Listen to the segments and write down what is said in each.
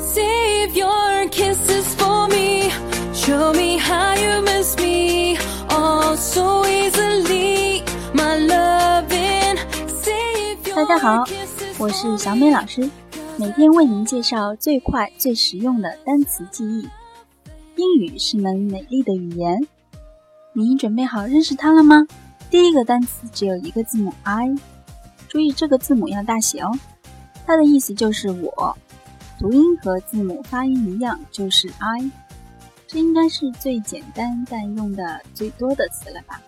Save your kisses for me. Show me how you miss me. Oh, so easily. My loving. Save your 好 kisses，我是小美老师，每天为您介绍最快最实用的单词记忆。英语是门美丽的语言，你准备好认识它了吗？第一个单词只有一个字母 i，注意这个字母要大写哦。它的意思就是我，读音和字母发音一样，就是 i。这应该是最简单但用的最多的词了吧？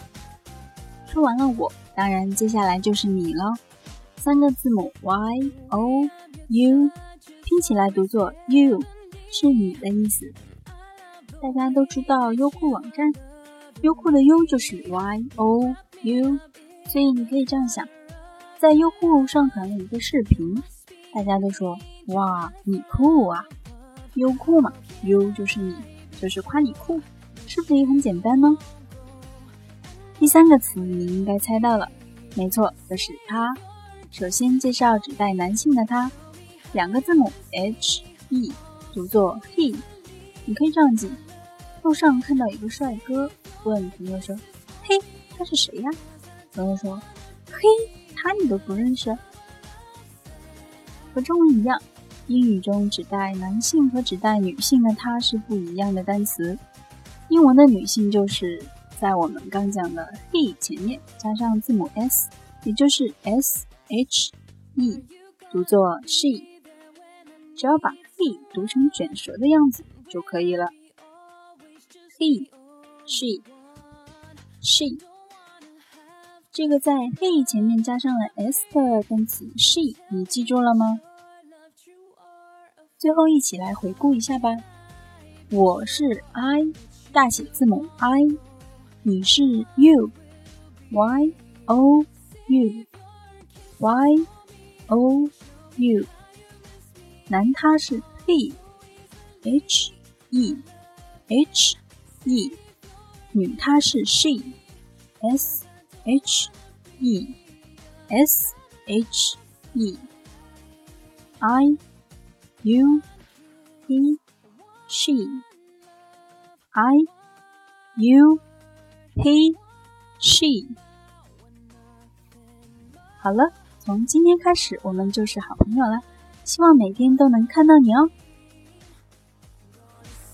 说完了我，当然接下来就是你喽。三个字母 y o u 拼起来读作 you，是你的意思。大家都知道优酷网站，优酷的 u 就是 y o u，所以你可以这样想：在优酷上传了一个视频，大家都说哇你酷啊，优酷嘛优就是你，就是夸你酷，是不是也很简单呢？第三个词你应该猜到了，没错，就是他。首先介绍指代男性的他，两个字母 h e 读作 he。你可以这样记：路上看到一个帅哥，问朋友说：“嘿，他是谁呀？”朋友说：“嘿，他你都不认识？”和中文一样，英语中指代男性和指代女性的他是不一样的单词。英文的女性就是在我们刚讲的 he 前面加上字母 s，也就是 s。h e 读作 she，只要把 he 读成卷舌的样子就可以了。he she she 这个在 he 前面加上了 s 的单词 she，你记住了吗？最后一起来回顾一下吧。我是 I，大写字母 I，你是 you，y o u。y o u，男他是 he，h e h e，女她是 she，s h e s h e，i you, he she，i you, he she，好了。从今天开始，我们就是好朋友了。希望每天都能看到你哦。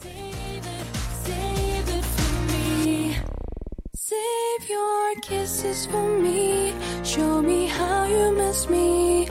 Save it, save it for me. Save your kisses for me. Show me how you miss me.